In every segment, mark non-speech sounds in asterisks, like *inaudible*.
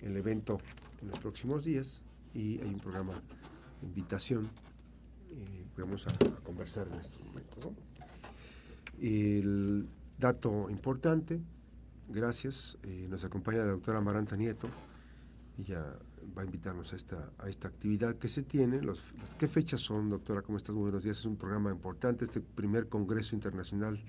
el evento en los próximos días y hay un programa de invitación. Eh, vamos a, conversar en estos momentos. El dato importante, gracias, eh, nos acompaña la doctora Maranta Nieto, ella va a invitarnos a esta, a esta actividad que se tiene. Los, ¿Qué fechas son, doctora? ¿Cómo estás? Muy buenos días. Es un programa importante, este primer Congreso Internacional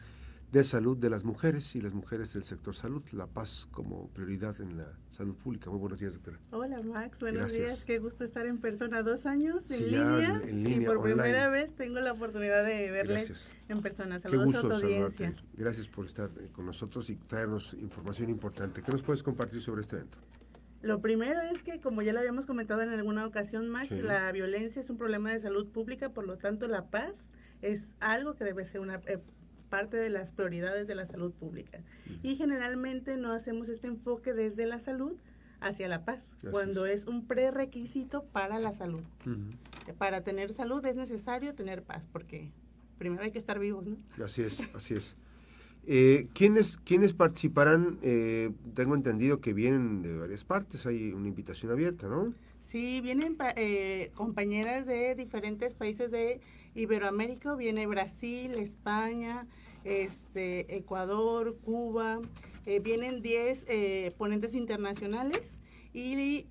de Salud de las Mujeres y las mujeres del sector salud, la paz como prioridad en la salud pública. Muy buenos días, doctora. Hola, Max. Buenos días. Qué gusto estar en persona. Dos años en, línea, y por primera vez tengo la oportunidad de verles en persona. Saludos a tu audiencia. Gracias por estar eh, con nosotros y traernos información importante. ¿Qué nos puedes compartir sobre este evento? Lo primero es que, como ya lo habíamos comentado en alguna ocasión, Max, la violencia es un problema de salud pública, por lo tanto la paz es algo que debe ser una eh, parte de las prioridades de la salud pública. Y generalmente no hacemos este enfoque desde la salud hacia la paz, cuando es un prerequisito para la salud. Para tener salud es necesario tener paz, porque primero hay que estar vivos, ¿no? Así es, así es. Eh, ¿quiénes, ¿Quiénes participarán? Eh, tengo entendido que vienen de varias partes, hay una invitación abierta, ¿no? Sí, vienen eh, compañeras de diferentes países de Iberoamérica, viene Brasil, España, este, Ecuador, Cuba, eh, vienen 10 ponentes internacionales y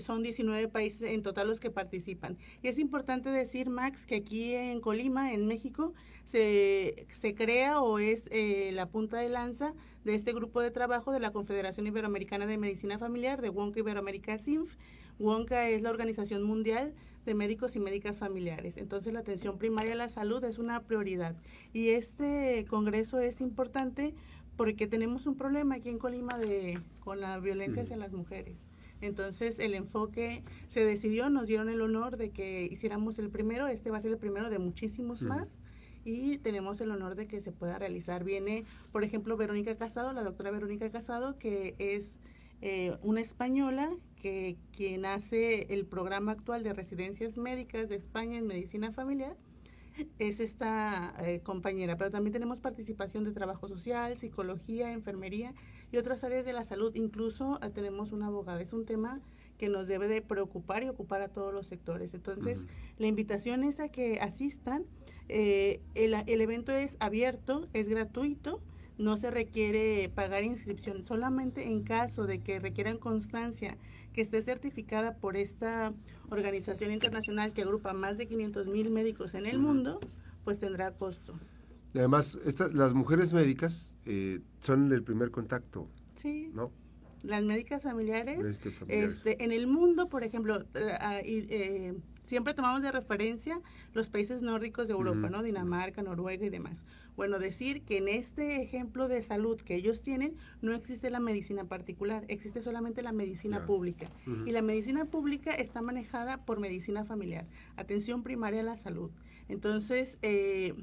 son 19 países en total los que participan. Y es importante decir, Max, que aquí en Colima, en México, se, se crea o es eh, la punta de lanza de este grupo de trabajo de la Confederación Iberoamericana de Medicina Familiar, de WONCA Iberoamérica SINF. WONCA es la Organización Mundial de Médicos y Médicas Familiares. Entonces la atención primaria a la salud es una prioridad. Y este congreso es importante porque tenemos un problema aquí en Colima de, con la violencia hacia las mujeres. Entonces el enfoque se decidió, nos dieron el honor de que hiciéramos el primero, este va a ser el primero de muchísimos más y tenemos el honor de que se pueda realizar. Viene, por ejemplo, Verónica Casado, la doctora Verónica Casado, que es eh, una española que quien hace el programa actual de residencias médicas de España en medicina familiar es esta eh, compañera, pero también tenemos participación de trabajo social, psicología, enfermería y otras áreas de la salud. Incluso eh, tenemos una abogada. Es un tema que nos debe de preocupar y ocupar a todos los sectores. Entonces, la invitación es a que asistan eh, el, el, evento es abierto, es gratuito, no se requiere pagar inscripción, solamente en caso de que requieran constancia que esté certificada por esta organización internacional que agrupa más de 500 mil médicos en el mundo, pues tendrá costo. Además, las mujeres médicas eh, son el primer contacto. Sí. ¿No? Las médicas familiares, Este, en el mundo, por ejemplo, eh, ah, eh siempre tomamos de referencia los países nórdicos de Europa, ¿no? Dinamarca, Noruega y demás. Bueno, decir que en este ejemplo de salud que ellos tienen no existe la medicina particular, existe solamente la medicina pública. Y la medicina pública está manejada por medicina familiar, atención primaria a la salud. Entonces, eh,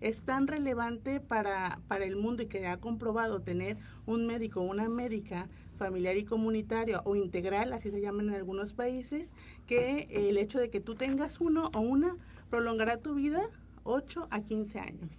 es tan relevante para, para el mundo y que ha comprobado tener un médico o una médica familiar y comunitario o integral, así se llaman en algunos países, que el hecho de que tú tengas uno o una prolongará tu vida 8 a 15 años.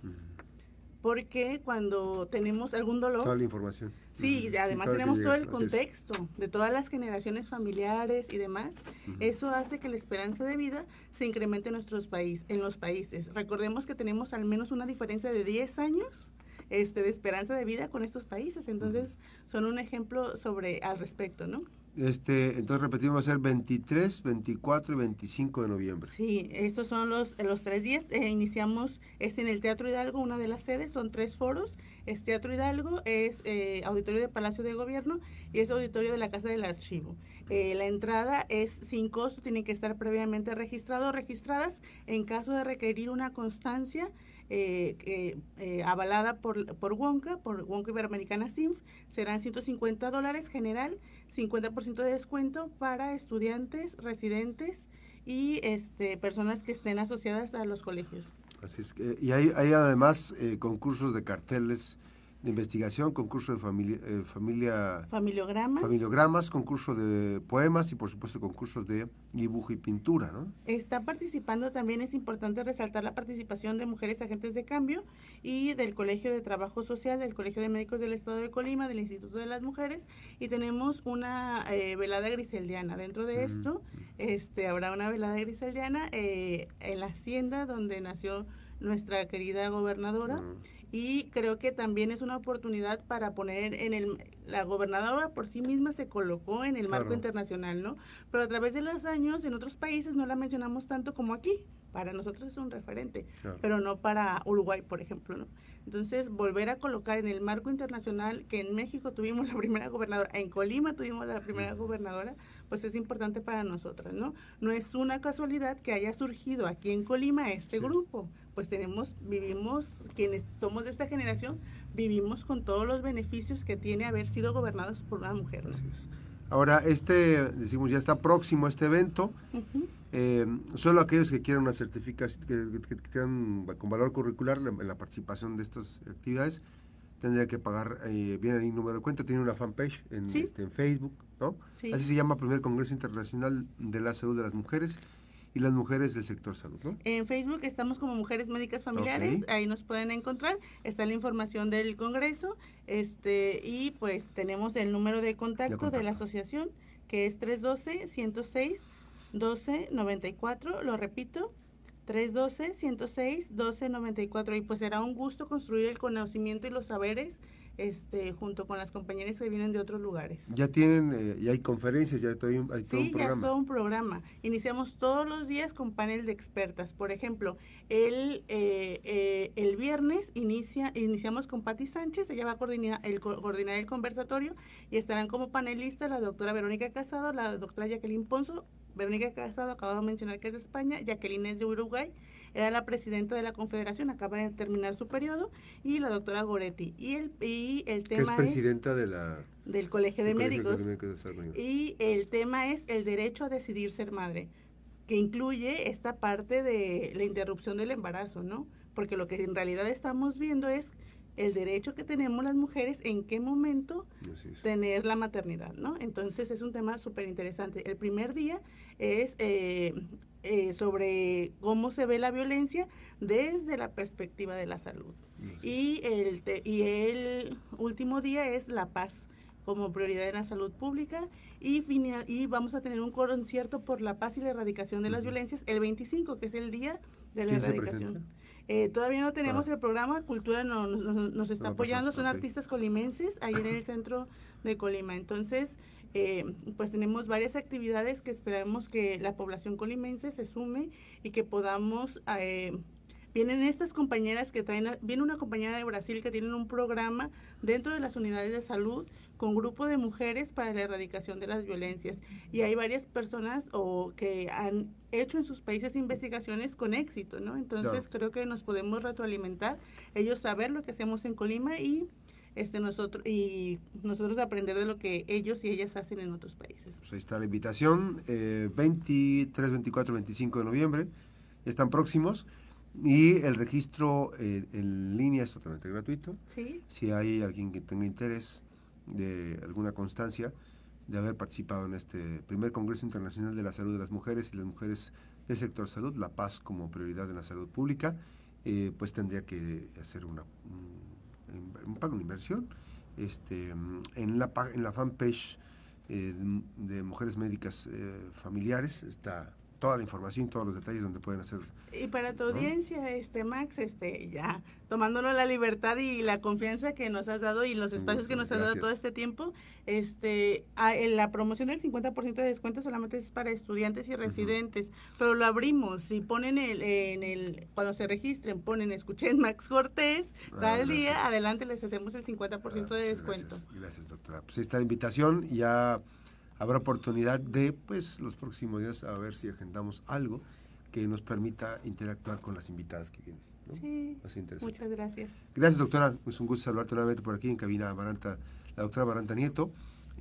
Porque cuando tenemos algún dolor... Toda la información. Sí, además tenemos todo el contexto de todas las generaciones familiares y demás. Eso hace que la esperanza de vida se incremente en nuestros países, en los países. Recordemos que tenemos al menos una diferencia de 10 años este, de esperanza de vida con estos países. Entonces, son un ejemplo sobre al respecto, ¿no? Este, entonces repetimos, va a ser 23, 24 y 25 de noviembre. Sí, estos son los, los tres días. Eh, iniciamos, es en el Teatro Hidalgo, una de las sedes, son tres foros. Es Teatro Hidalgo, es eh, auditorio de Palacio de Gobierno y es auditorio de la Casa del Archivo. Eh, la entrada es sin costo, tiene que estar previamente registrado o registradas. En caso de requerir una constancia, eh, eh, avalada por, por Wonka, por Wonka Iberoamericana SINF, serán 150 dólares general, 50% de descuento para estudiantes, residentes y este, personas que estén asociadas a los colegios. Así es que, y hay, hay además eh, concursos de carteles de investigación, concurso de familia, eh, familia familiogramas. familiogramas, concurso de poemas y por supuesto concursos de dibujo y pintura, ¿no? Está participando también, es importante resaltar la participación de mujeres agentes de cambio y del Colegio de Trabajo Social, del Colegio de Médicos del Estado de Colima, del Instituto de las Mujeres y tenemos una eh, velada griseldiana. Dentro de esto este, habrá una velada griseldiana eh, en la hacienda donde nació nuestra querida gobernadora y creo que también es una oportunidad para poner en el la gobernadora por sí misma se colocó en el marco internacional, ¿no? Pero a través de los años en otros países no la mencionamos tanto como aquí. Para nosotros es un referente, pero no para Uruguay, por ejemplo, ¿no? Entonces, volver a colocar en el marco internacional que en México tuvimos la primera gobernadora, en Colima tuvimos la primera gobernadora, pues es importante para nosotras, ¿no? No es una casualidad que haya surgido aquí en Colima este grupo, pues tenemos, vivimos, quienes somos de esta generación, vivimos con todos los beneficios que tiene haber sido gobernados por una mujer. Ahora, este, decimos, ya está próximo este evento. Eh, solo aquellos que quieran una certificación, que, quieran con valor curricular en la participación de estas actividades, tendría que pagar, eh, viene ahí número de cuenta, tiene una fanpage en, este, en Facebook, ¿no? Así se llama Primer Congreso Internacional de la Salud de las Mujeres y las mujeres del sector salud, ¿no? En Facebook estamos como Mujeres Médicas Familiares, ahí nos pueden encontrar, está la información del congreso, este y pues tenemos el número de contacto de, la asociación que es 312 106 1294, lo repito, 312 106 1294 y pues será un gusto construir el conocimiento y los saberes este, junto con las compañeras que vienen de otros lugares. Ya tienen, eh, ya hay conferencias, ya hay todo, un, sí, ya es todo un programa. Iniciamos todos los días con panel de expertas. Por ejemplo, el, eh, eh, el viernes inicia, iniciamos con Patti Sánchez, ella va a coordinar el, coordinar el conversatorio y estarán como panelistas la doctora Verónica Casado, la doctora Jacqueline Ponzo, Verónica Casado, acabo de mencionar que es de España, Jacqueline es de Uruguay, era la presidenta de la Confederación, acaba de terminar su periodo, y la doctora Goretti. Y el, y el tema es presidenta de la, del Colegio de Médicos. y el tema es el derecho a decidir ser madre, que incluye esta parte de la interrupción del embarazo, ¿no? Porque lo que en realidad estamos viendo es el derecho que tenemos las mujeres en qué momento tener la maternidad, ¿no? Entonces es un tema súper interesante. El primer día es eh, eh, sobre cómo se ve la violencia desde la perspectiva de la salud. Y el, y el último día es la paz como prioridad en la salud pública y, y vamos a tener un concierto por la paz y la erradicación de las violencias el 25, que es el día de la erradicación. Eh, todavía no tenemos ah. el programa, Cultura nos está apoyando, son artistas colimenses ahí en el centro de Colima. Entonces, eh, pues tenemos varias actividades que esperamos que la población colimense se sume y que podamos... Eh, vienen estas compañeras que traen, viene una compañera de Brasil que tienen un programa dentro de las unidades de salud con grupo de mujeres para la erradicación de las violencias. Y hay varias personas o que han hecho en sus países investigaciones con éxito, ¿no? Entonces creo que nos podemos retroalimentar, ellos saber lo que hacemos en Colima y este nosotros y nosotros aprender de lo que ellos y ellas hacen en otros países. Pues ahí está la invitación, eh, 23, 24, 25 de noviembre, están próximos y el registro eh, en línea es totalmente gratuito. ¿Sí? Si hay alguien que tenga interés de alguna constancia de haber participado en este primer Congreso Internacional de la Salud de las Mujeres y las Mujeres del Sector Salud, la paz como prioridad en la salud pública, eh, pues tendría que hacer una, un pago inversión este, en, la, en la fanpage eh, de Mujeres Médicas eh, Familiares está toda la información, todos los detalles donde pueden hacer. Y para tu audiencia, este Max, este ya tomándonos la libertad y la confianza que nos has dado y los espacios que nos has dado todo este tiempo, este en la promoción del 50% de descuento solamente es para estudiantes y residentes, pero lo abrimos, si ponen el, en el cuando se registren, ponen escuchen *laughs* Max Cortés, ah, tal día, adelante les hacemos el 50% de descuento. Gracias, gracias doctora. Pues esta invitación ya habrá oportunidad de, pues, los próximos días a ver si agendamos algo que nos permita interactuar con las invitadas que vienen. Sí, muchas gracias. Gracias, doctora. Es un gusto saludarte nuevamente por aquí en cabina Amaranta, la doctora Amaranta Nieto.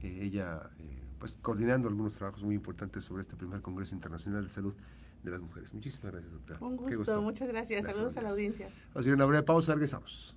Eh, ella, eh, pues, coordinando algunos trabajos muy importantes sobre este primer Congreso Internacional de Salud de las Mujeres. Muchísimas gracias, doctora. Un gusto, muchas gracias. Saludos a la audiencia. Vamos a una breve pausa, regresamos.